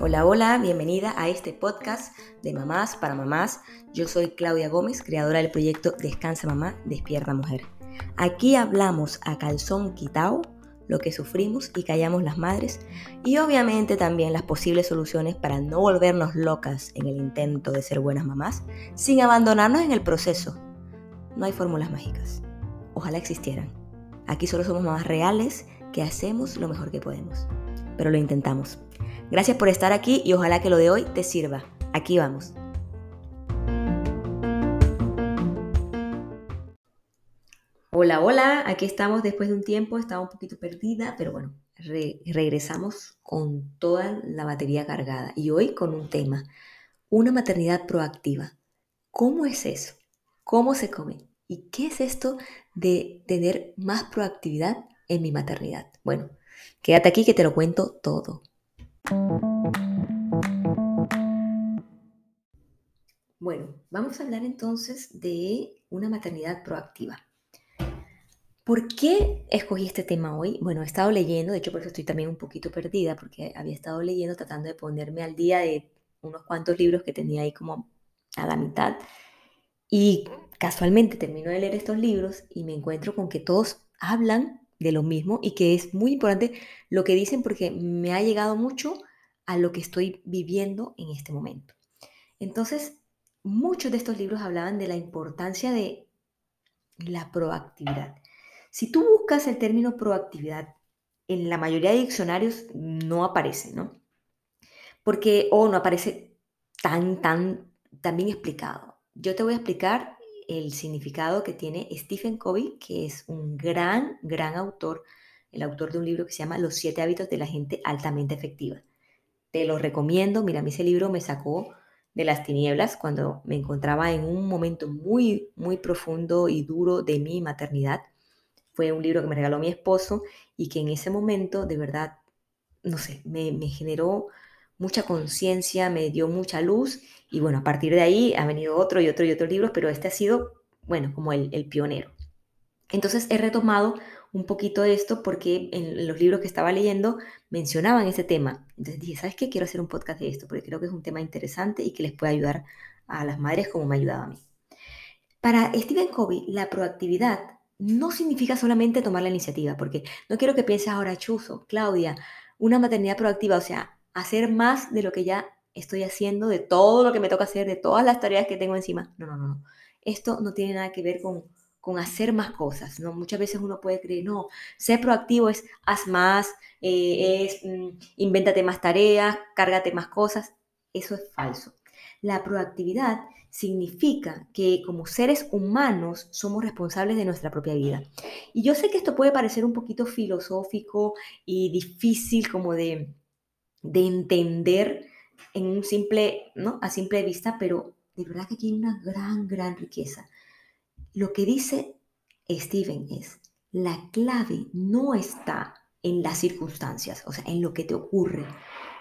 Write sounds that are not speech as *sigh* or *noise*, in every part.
Hola, hola, bienvenida a este podcast de Mamás para Mamás. Yo soy Claudia Gómez, creadora del proyecto Descansa Mamá, Despierta Mujer. Aquí hablamos a calzón quitao lo que sufrimos y callamos las madres y obviamente también las posibles soluciones para no volvernos locas en el intento de ser buenas mamás sin abandonarnos en el proceso. No hay fórmulas mágicas. Ojalá existieran. Aquí solo somos mamás reales que hacemos lo mejor que podemos. Pero lo intentamos. Gracias por estar aquí y ojalá que lo de hoy te sirva. Aquí vamos. Hola, hola, aquí estamos después de un tiempo, estaba un poquito perdida, pero bueno, regresamos con toda la batería cargada y hoy con un tema, una maternidad proactiva. ¿Cómo es eso? ¿Cómo se come? ¿Y qué es esto de tener más proactividad en mi maternidad? Bueno, quédate aquí que te lo cuento todo. Bueno, vamos a hablar entonces de una maternidad proactiva. ¿Por qué escogí este tema hoy? Bueno, he estado leyendo, de hecho por eso estoy también un poquito perdida, porque había estado leyendo tratando de ponerme al día de unos cuantos libros que tenía ahí como a la mitad. Y casualmente termino de leer estos libros y me encuentro con que todos hablan de lo mismo y que es muy importante lo que dicen porque me ha llegado mucho a lo que estoy viviendo en este momento. Entonces, muchos de estos libros hablaban de la importancia de la proactividad. Si tú buscas el término proactividad, en la mayoría de diccionarios no aparece, ¿no? Porque, o no aparece tan, tan, tan bien explicado. Yo te voy a explicar el significado que tiene Stephen Covey, que es un gran, gran autor, el autor de un libro que se llama Los siete hábitos de la gente altamente efectiva. Te lo recomiendo, mira, a mí ese libro me sacó de las tinieblas cuando me encontraba en un momento muy, muy profundo y duro de mi maternidad. Fue un libro que me regaló mi esposo y que en ese momento, de verdad, no sé, me, me generó mucha conciencia, me dio mucha luz y bueno, a partir de ahí ha venido otro y otro y otro libros, pero este ha sido, bueno, como el, pionero. Entonces he retomado un poquito de esto porque en los libros que estaba leyendo mencionaban ese tema. Entonces dije, ¿sabes qué? Quiero hacer un podcast de esto porque creo que es un tema interesante y que les puede ayudar a las madres como me ayudaba a mí. Para Stephen Covey, la proactividad no significa solamente tomar la iniciativa, porque no quiero que pienses ahora, Chuzo, Claudia, una maternidad proactiva, o sea, hacer más de lo que ya estoy haciendo, de todo lo que me toca hacer, de todas las tareas que tengo encima. No, no, no. Esto no tiene nada que ver con, con hacer más cosas, ¿no? Muchas veces uno puede creer, no, ser proactivo es haz más, eh, es mm, invéntate más tareas, cárgate más cosas. Eso es falso. La proactividad significa que como seres humanos somos responsables de nuestra propia vida. Y yo sé que esto puede parecer un poquito filosófico y difícil como de, de entender en un simple, ¿no? A simple vista, pero de verdad que hay una gran, gran riqueza. Lo que dice Steven es, la clave no está en las circunstancias, o sea, en lo que te ocurre,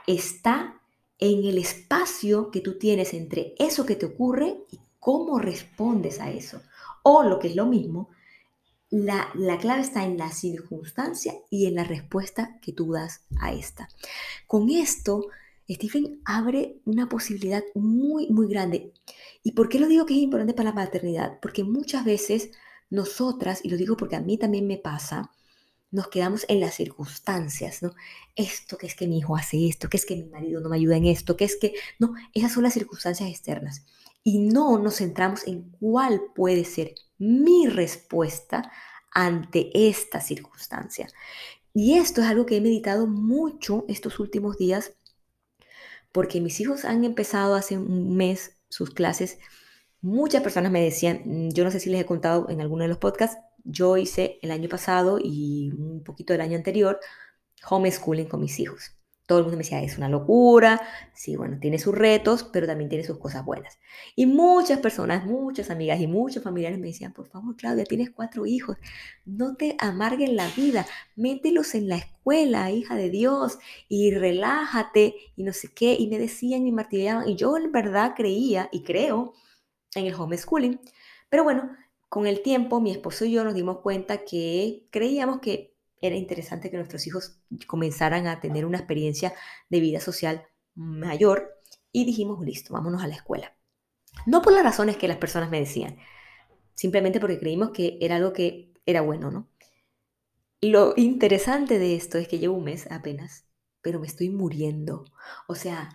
está en el espacio que tú tienes entre eso que te ocurre y cómo respondes a eso. O lo que es lo mismo, la, clave está en la circunstancia y en la respuesta que tú das a esta. Con esto, Stephen abre una posibilidad muy, muy grande. ¿Y por qué lo digo que es importante para la maternidad? Porque muchas veces nosotras, y lo digo porque a mí también me pasa, nos quedamos en las circunstancias, ¿no? Esto, que es que mi hijo hace esto, que es que mi marido no me ayuda en esto, que es que, no, esas son las circunstancias externas. Y no nos centramos en cuál puede ser mi respuesta ante esta circunstancia. Y esto es algo que he meditado mucho estos últimos días porque mis hijos han empezado hace un mes sus clases. Muchas personas me decían, mm, yo no sé si les he contado en alguno de los podcasts, yo hice el año pasado y un poquito del año anterior homeschooling con mis hijos. Todo el mundo me decía, es una locura, sí, bueno, tiene sus retos, pero también tiene sus cosas buenas. Y muchas personas, muchas amigas y muchos familiares me decían, por favor, Claudia, tienes cuatro hijos, no te amarguen la vida, mételos en la escuela, hija de Dios, y relájate, y no sé qué, y me decían y martillaban, y yo en verdad creía y creo en el homeschooling, pero bueno, con el tiempo, mi esposo y yo nos dimos cuenta que creíamos que era interesante que nuestros hijos comenzaran a tener una experiencia de vida social mayor y dijimos, listo, vámonos a la escuela. No por las razones que las personas me decían, simplemente porque creímos que era algo que era bueno, ¿no? Lo interesante de esto es que llevo un mes apenas, pero me estoy muriendo. O sea,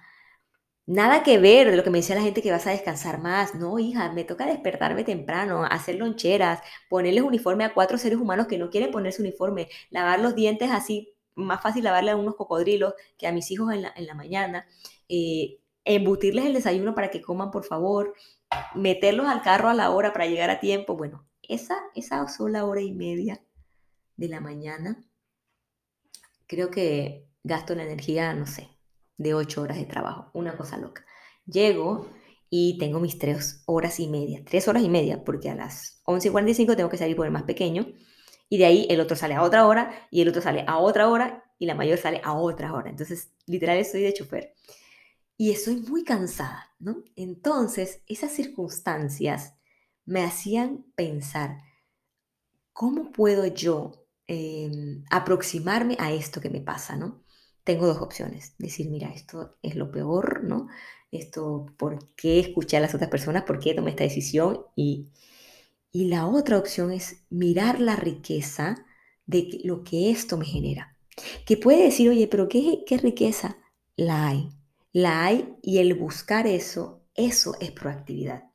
nada que ver de lo que me decía la gente que vas a descansar más. No, hija, me toca despertarme temprano, hacer loncheras, ponerles uniforme a cuatro seres humanos que no quieren ponerse uniforme, lavar los dientes así, más fácil lavarle a unos cocodrilos que a mis hijos en la, mañana, eh, embutirles el desayuno para que coman, por favor, meterlos al carro a la hora para llegar a tiempo. Bueno, esa, esa sola hora y media de la mañana, creo que gasto la energía, no sé, de ocho horas de trabajo, una cosa loca. Llego y tengo mis tres horas y media, tres horas y media, porque a las 11.45 tengo que salir por el más pequeño, y de ahí el otro sale a otra hora, y el otro sale a otra hora, y la mayor sale a otra hora. Entonces, literal, estoy de chofer. Y estoy muy cansada, ¿no? Entonces, esas circunstancias me hacían pensar, ¿cómo puedo yo em, aproximarme a esto que me pasa, ¿no? Tengo dos opciones, decir, mira, esto es lo peor, ¿no? Esto, ¿por qué escuché a las otras personas? ¿Por qué tomé esta decisión? Y, y la otra opción es mirar la riqueza de lo que esto me genera. Que puede decir, oye, pero ¿qué, qué riqueza? La hay. La hay y el buscar eso, eso es proactividad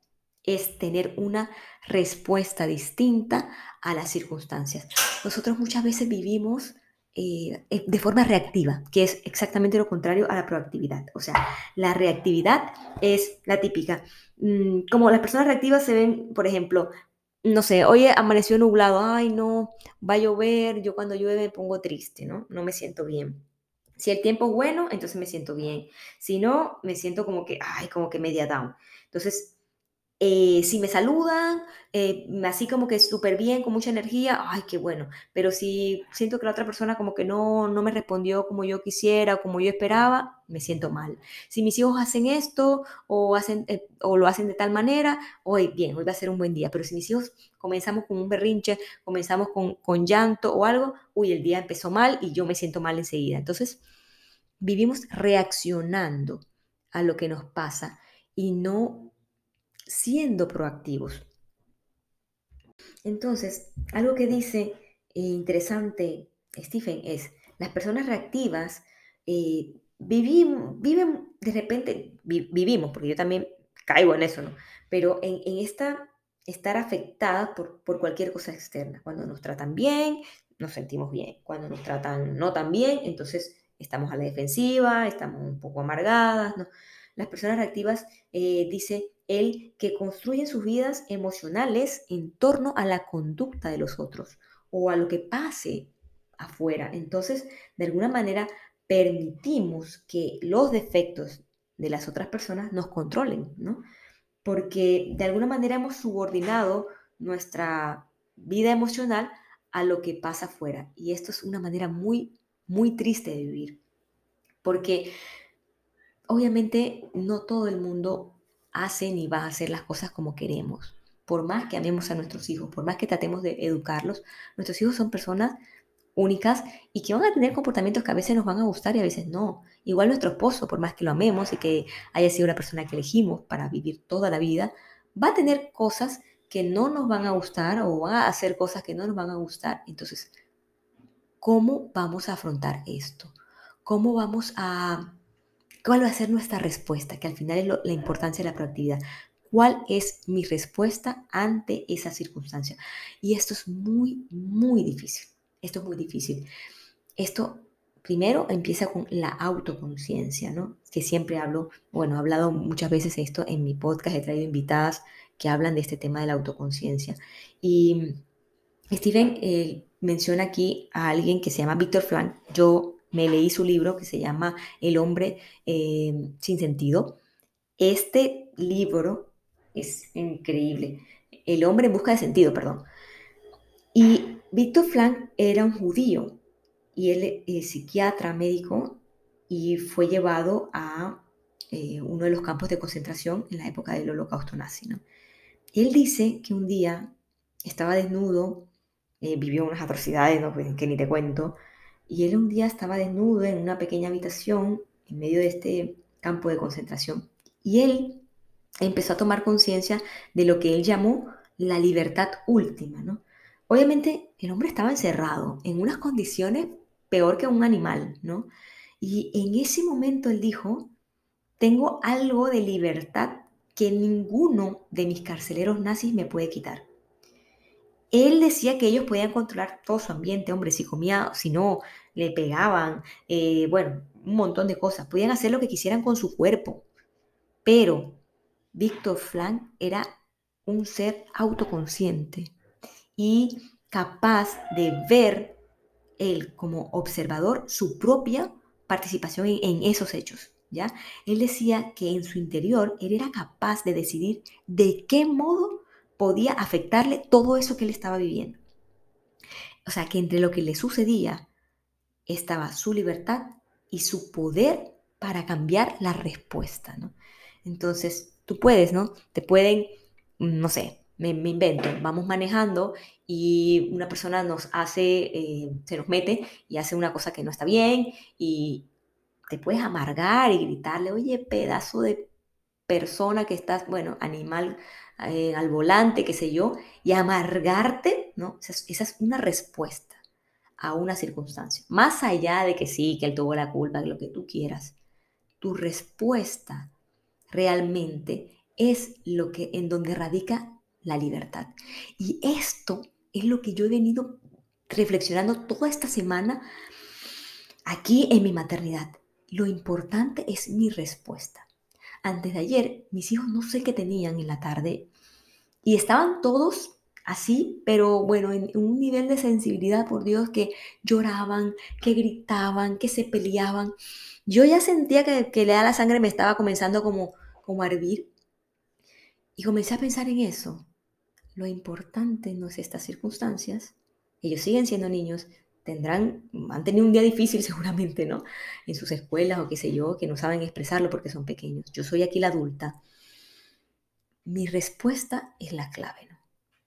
es tener una respuesta distinta a las circunstancias. Nosotros muchas veces vivimos eh, eh, de forma reactiva, que es exactamente lo contrario a la proactividad. O sea, la reactividad es la típica. Mm, como las personas reactivas se ven, por ejemplo, no sé, hoy amaneció nublado, ay no, va a llover, yo cuando llueve me pongo triste, ¿no? No me siento bien. Si el tiempo es bueno, entonces me siento bien. Si no, me siento como que, ay, como que media down. Entonces, eh, si me saludan, eh, así como que súper bien, con mucha energía, ay, qué bueno. Pero si siento que la otra persona como que no, no me respondió como yo quisiera o como yo esperaba, me siento mal. Si mis hijos hacen esto o, hacen, eh, o lo hacen de tal manera, hoy bien, hoy va a ser un buen día. Pero si mis hijos comenzamos con un berrinche, comenzamos con, con llanto o algo, uy, el día empezó mal y yo me siento mal enseguida. Entonces, vivimos reaccionando a lo que nos pasa y no siendo proactivos. Entonces, algo que dice eh, interesante Stephen es, las personas reactivas eh, viven de repente, vivimos, porque yo también caigo en eso, ¿no? Pero en, esta, estar afectada por, por cualquier cosa externa. Cuando nos tratan bien, nos sentimos bien. Cuando nos tratan no tan bien, entonces estamos a la defensiva, estamos un poco amargadas, ¿no? Las personas reactivas, eh, dice él, que construyen sus vidas emocionales en torno a la conducta de los otros o a lo que pase afuera. Entonces, de alguna manera, permitimos que los defectos de las otras personas nos controlen, ¿no? Porque de alguna manera hemos subordinado nuestra vida emocional a lo que pasa afuera. Y esto es una manera muy, muy triste de vivir. Porque obviamente no todo el mundo hace ni va a hacer las cosas como queremos. Por más que amemos a nuestros hijos, por más que tratemos de educarlos, nuestros hijos son personas únicas y que van a tener comportamientos que a veces nos van a gustar y a veces no. Igual nuestro esposo, por más que lo amemos y que haya sido una persona que elegimos para vivir toda la vida, va a tener cosas que no nos van a gustar o va a hacer cosas que no nos van a gustar. Entonces, ¿cómo vamos a afrontar esto? ¿Cómo vamos a ¿Cuál va a ser nuestra respuesta? Que al final es la importancia de la proactividad. ¿Cuál es mi respuesta ante esa circunstancia? Y esto es muy, muy difícil. Esto es muy difícil. Esto primero empieza con la autoconciencia, ¿no? Que siempre hablo, bueno, he hablado muchas veces esto en mi podcast, he traído invitadas que hablan de este tema de la autoconciencia. Y Steven eh, menciona aquí a alguien que se llama Víctor Flan. Yo me leí su libro que se llama El hombre eh, sin sentido. Este libro es increíble. El hombre en busca de sentido, perdón. Y Víctor Frank era un judío y él es psiquiatra, médico, y fue llevado a eh, uno de los campos de concentración en la época del holocausto nazi. Él dice que un día estaba desnudo, eh, vivió unas atrocidades ¿no? Pues, que ni te cuento, y él un día estaba desnudo en una pequeña habitación en medio de este campo de concentración. Y él empezó a tomar conciencia de lo que él llamó la libertad última, ¿no? Obviamente el hombre estaba encerrado en unas condiciones peor que un animal, ¿no? Y en ese momento él dijo, tengo algo de libertad que ninguno de mis carceleros nazis me puede quitar. Él decía que ellos podían controlar todo su ambiente, hombre, si comía, si no, le pegaban, eh, bueno, un montón de cosas. Podían hacer lo que quisieran con su cuerpo. Pero Víctor Frank era un ser autoconsciente y capaz de ver él como observador su propia participación en, esos hechos. ¿ya? Él decía que en su interior él era capaz de decidir de qué modo podía afectarle todo eso que él estaba viviendo. O sea, que entre lo que le sucedía estaba su libertad y su poder para cambiar la respuesta, ¿no? Entonces, tú puedes, ¿no? Te pueden, no sé, me, invento, vamos manejando y una persona nos hace, eh, se nos mete y hace una cosa que no está bien y te puedes amargar y gritarle, oye, pedazo de persona que estás, bueno, animal eh, al volante, qué sé yo, y amargarte, ¿no? esa es una respuesta a una circunstancia. Más allá de que sí, que él tuvo la culpa, de lo que tú quieras, tu respuesta realmente es lo que en donde radica la libertad. Y esto es lo que yo he venido reflexionando toda esta semana aquí en mi maternidad. Lo importante es mi respuesta. Antes de ayer, mis hijos no sé qué tenían en la tarde y estaban todos así, pero bueno, en un nivel de sensibilidad, por Dios, que lloraban, que gritaban, que se peleaban. Yo ya sentía que, que la sangre me estaba comenzando como, como a hervir. Y comencé a pensar en eso. Lo importante no es estas circunstancias. Ellos siguen siendo niños, tendrán, han tenido un día difícil *laughs* seguramente, ¿no? En sus escuelas o qué sé yo, que no saben expresarlo porque son pequeños. Yo soy aquí la adulta. Mi respuesta es la clave, ¿no?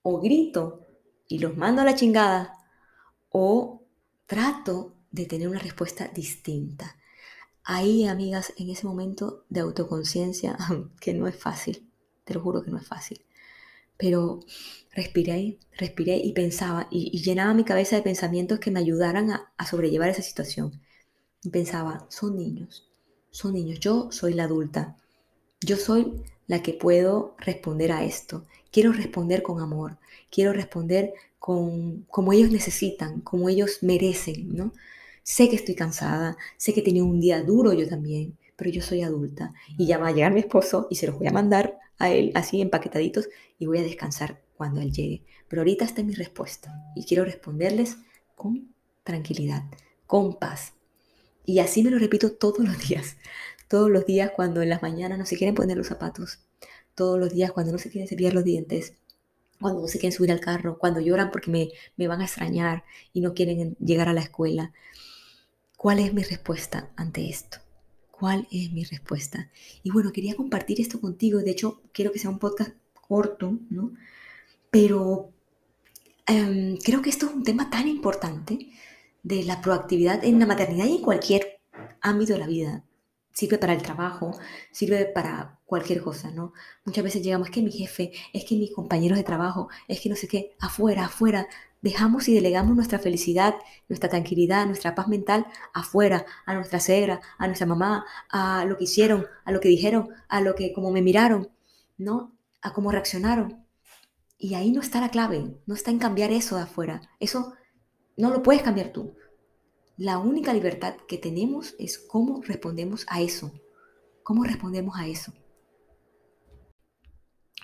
o grito y los mando a la chingada, o trato de tener una respuesta distinta. Ahí, amigas, en ese momento de autoconciencia, *laughs* que no es fácil, te lo juro que no es fácil, pero respiré, respiré y pensaba, y, llenaba mi cabeza de pensamientos que me ayudaran a, sobrellevar esa situación. Y pensaba, son niños, son niños, yo soy la adulta, yo soy la que puedo responder a esto. Quiero responder con amor, quiero responder con como ellos necesitan, como ellos merecen, ¿no? Sé que estoy cansada, sé que he tenido un día duro yo también, pero yo soy adulta y ya va a llegar mi esposo y se los voy a mandar a él así empaquetaditos y voy a descansar cuando él llegue. Pero ahorita está mi respuesta y quiero responderles con tranquilidad, con paz. Y así me lo repito todos los días todos los días cuando en las mañanas no se quieren poner los zapatos, todos los días cuando no se quieren cepillar los dientes, cuando no se quieren subir al carro, cuando lloran porque me, me van a extrañar y no quieren llegar a la escuela. ¿Cuál es mi respuesta ante esto? ¿Cuál es mi respuesta? Y bueno, quería compartir esto contigo. De hecho, quiero que sea un podcast corto, ¿no? Pero em, creo que esto es un tema tan importante de la proactividad en la maternidad y en cualquier ámbito de la vida sirve para el trabajo, sirve para cualquier cosa, ¿no? Muchas veces llegamos, es que mi jefe, es que mis compañeros de trabajo, es que no sé qué, afuera, afuera, dejamos y delegamos nuestra felicidad, nuestra tranquilidad, nuestra paz mental afuera, a nuestra suegra, a nuestra mamá, a lo que hicieron, a lo que dijeron, a lo que como me miraron, ¿no? A cómo reaccionaron. Y ahí no está la clave, no está en cambiar eso de afuera. Eso no lo puedes cambiar tú. La única libertad que tenemos es cómo respondemos a eso. ¿Cómo respondemos a eso?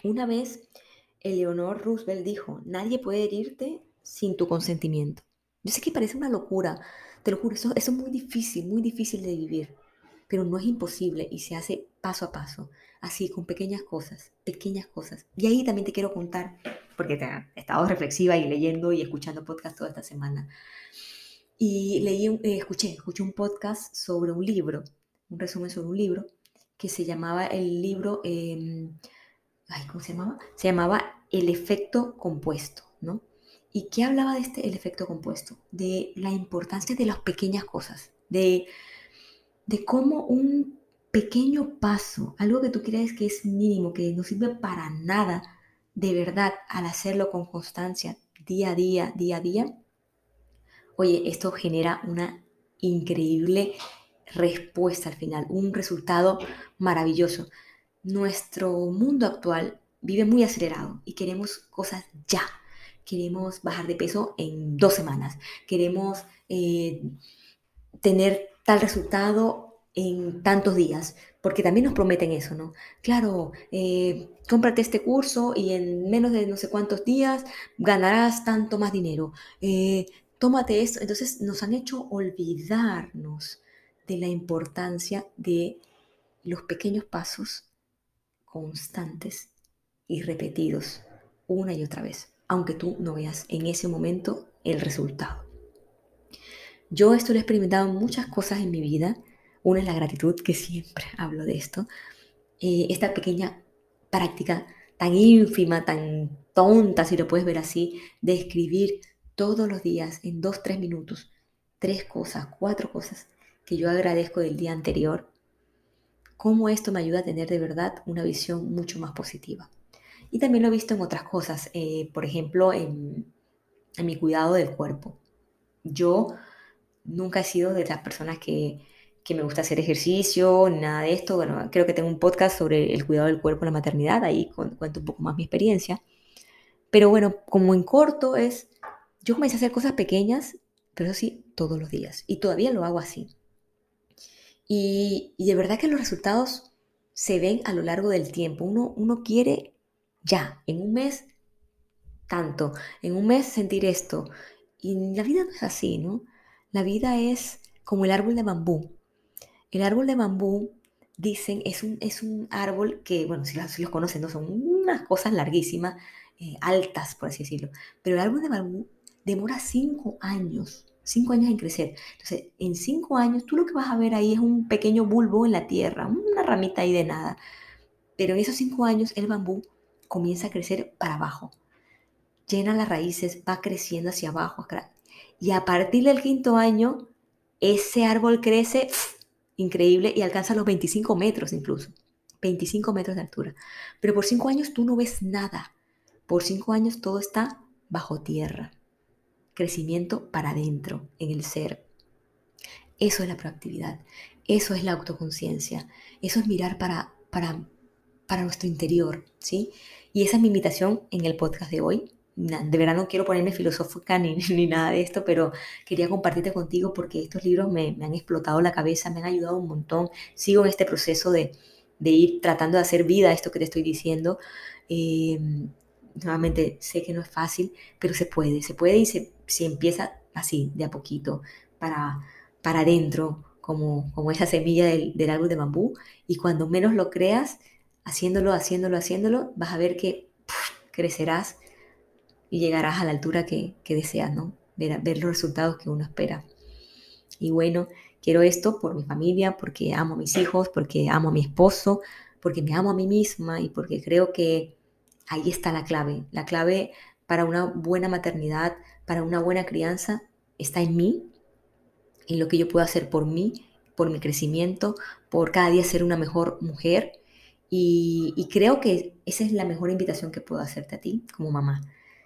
Una vez, Eleonor Roosevelt dijo, nadie puede herirte sin tu consentimiento. Yo sé que parece una locura, te lo juro, eso, es muy difícil, muy difícil de vivir, pero no es imposible y se hace paso a paso, así, con pequeñas cosas, pequeñas cosas. Y ahí también te quiero contar, porque he estado reflexiva y leyendo y escuchando podcast toda esta semana. Y leí, eh, escuché, escuché un podcast sobre un libro, un resumen sobre un libro, que se llamaba el libro, em, ¿cómo se llamaba? Se llamaba El efecto compuesto, ¿no? ¿Y qué hablaba de este, el efecto compuesto? De la importancia de las pequeñas cosas, de, de cómo un pequeño paso, algo que tú crees que es mínimo, que no sirve para nada, de verdad, al hacerlo con constancia, día a día, día a día, oye, esto genera una increíble respuesta al final, un resultado maravilloso. Nuestro mundo actual vive muy acelerado y queremos cosas ya. Queremos bajar de peso en dos semanas. Queremos eh, tener tal resultado en tantos días, porque también nos prometen eso, ¿no? Claro, eh, cómprate este curso y en menos de no sé cuántos días ganarás tanto más dinero. Eh, tómate esto. Entonces nos han hecho olvidarnos de la importancia de los pequeños pasos constantes y repetidos una y otra vez, aunque tú no veas en ese momento el resultado. Yo esto lo he experimentado en muchas cosas en mi vida. Una es la gratitud, que siempre *laughs* hablo de esto. Eh, esta pequeña práctica tan ínfima, tan tonta, si lo puedes ver así, de escribir todos los días en dos, tres minutos, tres cosas, cuatro cosas que yo agradezco del día anterior, cómo esto me ayuda a tener de verdad una visión mucho más positiva. Y también lo he visto en otras cosas, eh, por ejemplo, en, mi cuidado del cuerpo. Yo nunca he sido de las personas que, que me gusta hacer ejercicio, nada de esto. Bueno, creo que tengo un podcast sobre el cuidado del cuerpo en la maternidad, ahí cuento un poco más mi experiencia. Pero bueno, como en corto es, yo comencé a hacer cosas pequeñas, pero eso sí, todos los días. Y todavía lo hago así. Y, de verdad que los resultados se ven a lo largo del tiempo. Uno, uno quiere ya, en un mes, tanto, en un mes sentir esto. Y la vida no es así, ¿no? La vida es como el árbol de bambú. El árbol de bambú, dicen, es un, es un árbol que, bueno, si, los conocen, ¿no? son unas cosas larguísimas, eh, altas, por así decirlo. Pero el árbol de bambú demora cinco años cinco años en crecer. Entonces, en cinco años, tú lo que vas a ver ahí es un pequeño bulbo en la tierra, una ramita ahí de nada. Pero en esos cinco años, el bambú comienza a crecer para abajo. Llena las raíces, va creciendo hacia abajo. Y a partir del quinto año, ese árbol crece *sniffs* increíble y alcanza los 25 metros incluso. 25 metros de altura. Pero por cinco años tú no ves nada. Por cinco años todo está bajo tierra crecimiento para adentro, en el ser. Eso es la proactividad, eso es la autoconciencia, eso es mirar para, para, para nuestro interior, ¿sí? Y esa es mi invitación en el podcast de hoy. De verdad no quiero ponerme filosófica ni, *laughs* ni nada de esto, pero quería compartirte contigo porque estos libros me, han explotado la cabeza, me han ayudado un montón. Sigo en este proceso de, de ir tratando de hacer vida esto que te estoy diciendo. Eh, nuevamente sé que no es fácil, pero se puede, se puede y se, empieza así, de a poquito, para, para adentro, como, como esa semilla del, árbol de bambú, y cuando menos lo creas, haciéndolo, haciéndolo, haciéndolo, vas a ver que crecerás y llegarás a la altura que, deseas, ¿no? Ver, ver los resultados que uno espera. Y bueno, quiero esto por mi familia, porque amo a mis hijos, porque amo a mi esposo, porque me amo a mí misma y porque creo que Ahí está la clave. La clave para una buena maternidad, para una buena crianza, está en mí, en lo que yo puedo hacer por mí, por mi crecimiento, por cada día ser una mejor mujer. Y, creo que esa es la mejor invitación que puedo hacerte a ti como mamá.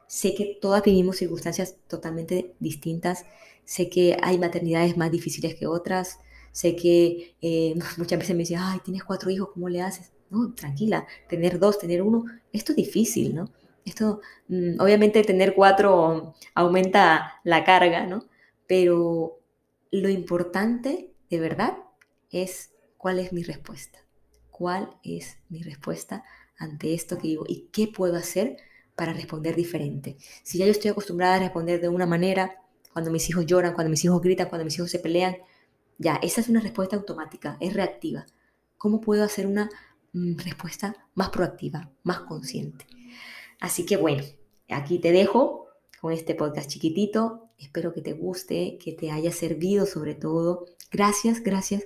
Sé que todas vivimos circunstancias totalmente distintas. Sé que hay maternidades más difíciles que otras. Sé que eh, *laughs* muchas veces me dicen, ay, tienes cuatro hijos, ¿cómo le haces? no, tranquila, tener dos, tener uno, esto es difícil, ¿no? Esto, mm, obviamente tener cuatro aumenta la carga, ¿no? Pero lo importante, de verdad, es cuál es mi respuesta. ¿Cuál es mi respuesta ante esto que digo? ¿Y qué puedo hacer para responder diferente? Si ya yo estoy acostumbrada a responder de una manera, cuando mis hijos lloran, cuando mis hijos gritan, cuando mis hijos se pelean, ya, esa es una respuesta automática, es reactiva. ¿Cómo puedo hacer una Mm, respuesta más proactiva, más consciente. Así que bueno, aquí te dejo con este podcast chiquitito. Espero que te guste, que te haya servido sobre todo. Gracias, gracias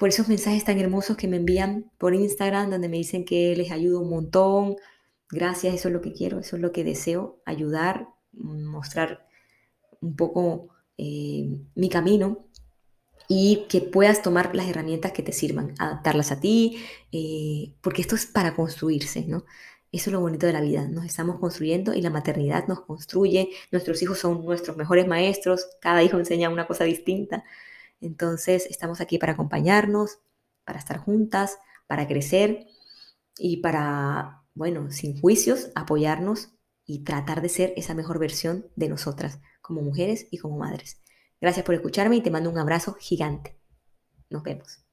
por esos mensajes tan hermosos que me envían por Instagram, donde me dicen que les ayuda un montón, Gracias, eso es lo que quiero, eso es lo que deseo, ayudar, mostrar un poco eh, mi camino y que puedas tomar las herramientas que te sirvan, adaptarlas a ti, eh, porque esto es para construirse, ¿no? Eso es lo bonito de la vida, nos estamos construyendo y la maternidad nos construye, nuestros hijos son nuestros mejores maestros, cada hijo enseña una cosa distinta, entonces estamos aquí para acompañarnos, para estar juntas, para crecer y para, bueno, sin juicios, apoyarnos y tratar de ser esa mejor versión de nosotras como mujeres y como madres. Gracias por escucharme y te mando un abrazo gigante. Nos vemos.